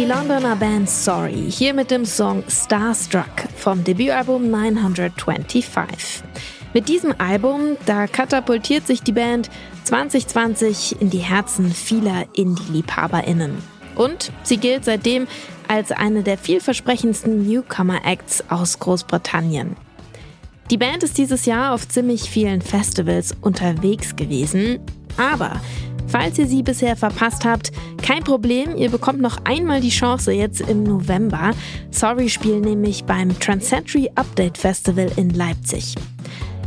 Die Londoner Band Sorry, hier mit dem Song Starstruck vom Debütalbum 925. Mit diesem Album, da katapultiert sich die Band 2020 in die Herzen vieler Indie-LiebhaberInnen. Und sie gilt seitdem als eine der vielversprechendsten Newcomer-Acts aus Großbritannien. Die Band ist dieses Jahr auf ziemlich vielen Festivals unterwegs gewesen, aber falls ihr sie bisher verpasst habt, kein Problem, ihr bekommt noch einmal die Chance jetzt im November. Sorry spielen nämlich beim Transcentury Update Festival in Leipzig.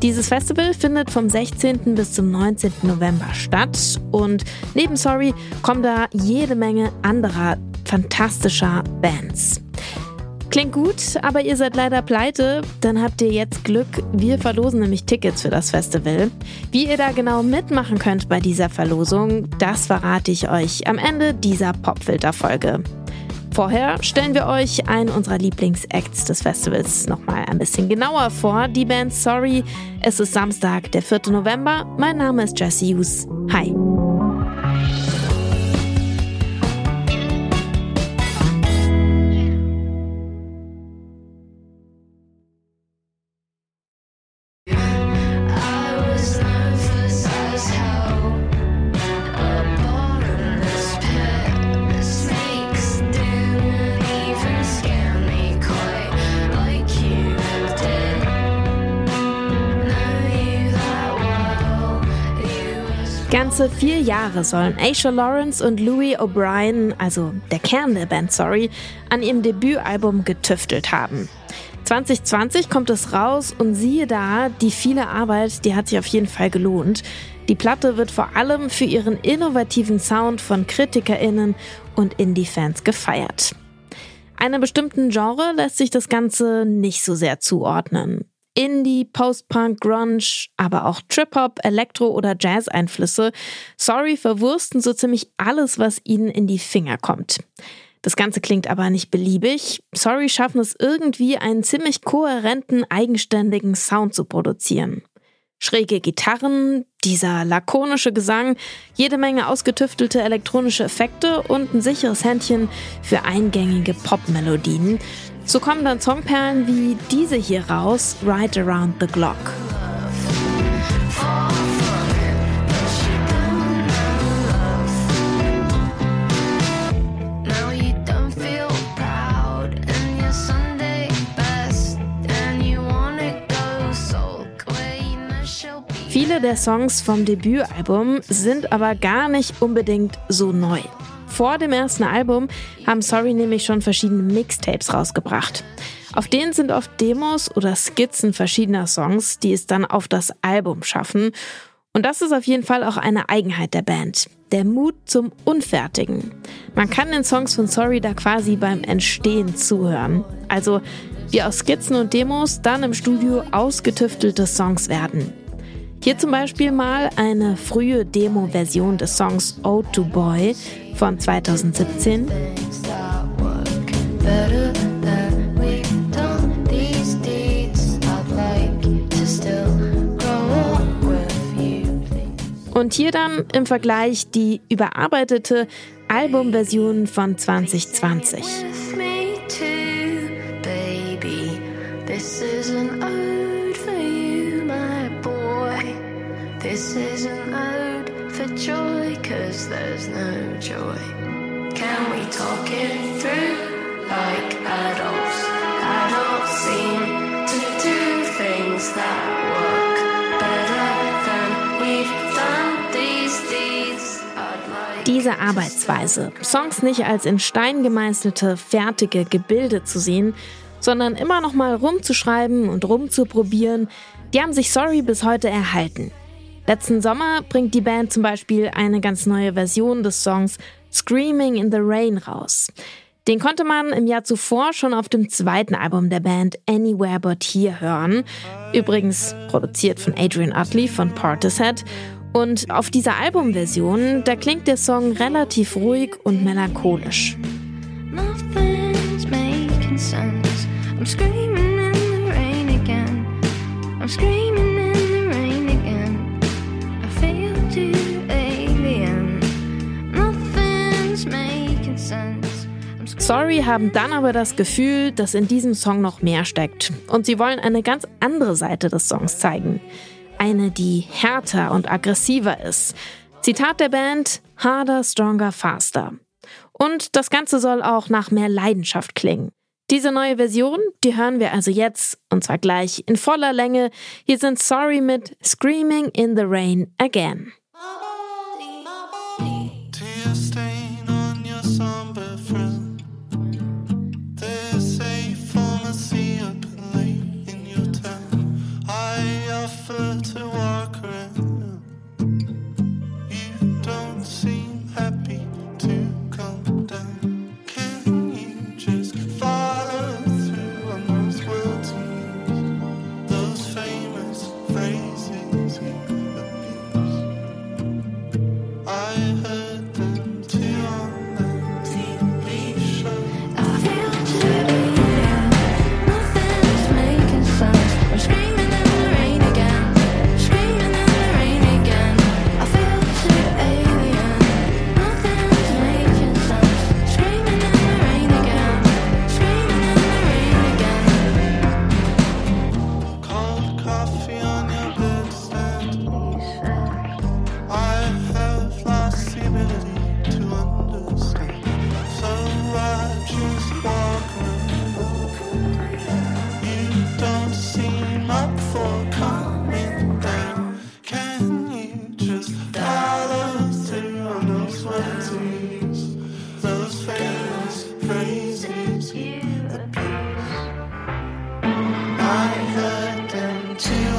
Dieses Festival findet vom 16. bis zum 19. November statt und neben Sorry kommen da jede Menge anderer fantastischer Bands. Klingt gut, aber ihr seid leider pleite. Dann habt ihr jetzt Glück. Wir verlosen nämlich Tickets für das Festival. Wie ihr da genau mitmachen könnt bei dieser Verlosung, das verrate ich euch am Ende dieser Popfilter-Folge. Vorher stellen wir euch einen unserer Lieblingsacts des Festivals nochmal ein bisschen genauer vor. Die Band Sorry. Es ist Samstag, der 4. November. Mein Name ist Jesse Hughes. Hi. Ganze vier Jahre sollen Aisha Lawrence und Louis O'Brien, also der Kern der Band Sorry, an ihrem Debütalbum getüftelt haben. 2020 kommt es raus und siehe da, die viele Arbeit, die hat sich auf jeden Fall gelohnt. Die Platte wird vor allem für ihren innovativen Sound von KritikerInnen und Indie-Fans gefeiert. Einem bestimmten Genre lässt sich das Ganze nicht so sehr zuordnen. Indie, Post-Punk, Grunge, aber auch Trip-Hop, Elektro- oder Jazz-Einflüsse. Sorry verwursten so ziemlich alles, was ihnen in die Finger kommt. Das Ganze klingt aber nicht beliebig. Sorry schaffen es irgendwie, einen ziemlich kohärenten, eigenständigen Sound zu produzieren. Schräge Gitarren, dieser lakonische Gesang, jede Menge ausgetüftelte elektronische Effekte und ein sicheres Händchen für eingängige Popmelodien. So kommen dann Songperlen wie diese hier raus, Right Around the Clock. Viele der Songs vom Debütalbum sind aber gar nicht unbedingt so neu. Vor dem ersten Album haben Sorry nämlich schon verschiedene Mixtapes rausgebracht. Auf denen sind oft Demos oder Skizzen verschiedener Songs, die es dann auf das Album schaffen. Und das ist auf jeden Fall auch eine Eigenheit der Band. Der Mut zum Unfertigen. Man kann den Songs von Sorry da quasi beim Entstehen zuhören. Also wie aus Skizzen und Demos dann im Studio ausgetüftelte Songs werden. Hier zum Beispiel mal eine frühe Demo-Version des Songs Ode to Boy von 2017. Und hier dann im Vergleich die überarbeitete Albumversion von 2020. joy. Can we talk it through like adults? Adults seem to do things that work better than we've done these. Like Diese Arbeitsweise, Songs nicht als in Stein gemeißelte, fertige Gebilde zu sehen, sondern immer noch mal rumzuschreiben und rumzuprobieren, die haben sich Sorry bis heute erhalten. Letzten Sommer bringt die Band zum Beispiel eine ganz neue Version des Songs Screaming in the Rain raus. Den konnte man im Jahr zuvor schon auf dem zweiten Album der Band Anywhere But Here hören. Übrigens produziert von Adrian Utley von Portishead. Und auf dieser Albumversion, da klingt der Song relativ ruhig und melancholisch. I'm screaming Sorry haben dann aber das Gefühl, dass in diesem Song noch mehr steckt. Und sie wollen eine ganz andere Seite des Songs zeigen. Eine, die härter und aggressiver ist. Zitat der Band: Harder, stronger, faster. Und das Ganze soll auch nach mehr Leidenschaft klingen. Diese neue Version, die hören wir also jetzt und zwar gleich in voller Länge. Hier sind Sorry mit Screaming in the Rain Again. effort to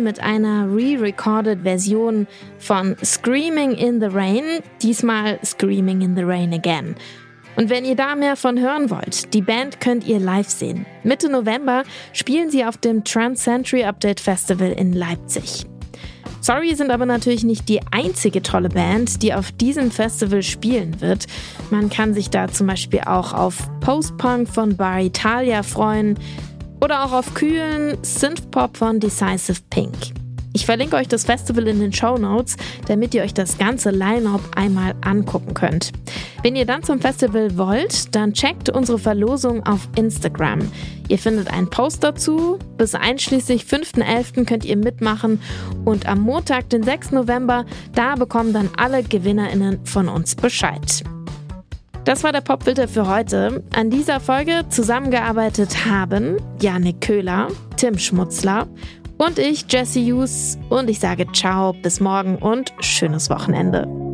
Mit einer re-recorded Version von Screaming in the Rain, diesmal Screaming in the Rain Again. Und wenn ihr da mehr von hören wollt, die Band könnt ihr live sehen. Mitte November spielen sie auf dem Trans Century Update Festival in Leipzig. Sorry sind aber natürlich nicht die einzige tolle Band, die auf diesem Festival spielen wird. Man kann sich da zum Beispiel auch auf Post-Punk von Bar Italia freuen oder auch auf kühlen Synthpop von Decisive Pink. Ich verlinke euch das Festival in den Show Notes, damit ihr euch das ganze Line-up einmal angucken könnt. Wenn ihr dann zum Festival wollt, dann checkt unsere Verlosung auf Instagram. Ihr findet einen Post dazu. Bis einschließlich 5.11. könnt ihr mitmachen und am Montag, den 6. November, da bekommen dann alle GewinnerInnen von uns Bescheid. Das war der Popfilter für heute. An dieser Folge zusammengearbeitet haben Janik Köhler, Tim Schmutzler und ich, Jesse Hughes. Und ich sage ciao, bis morgen und schönes Wochenende.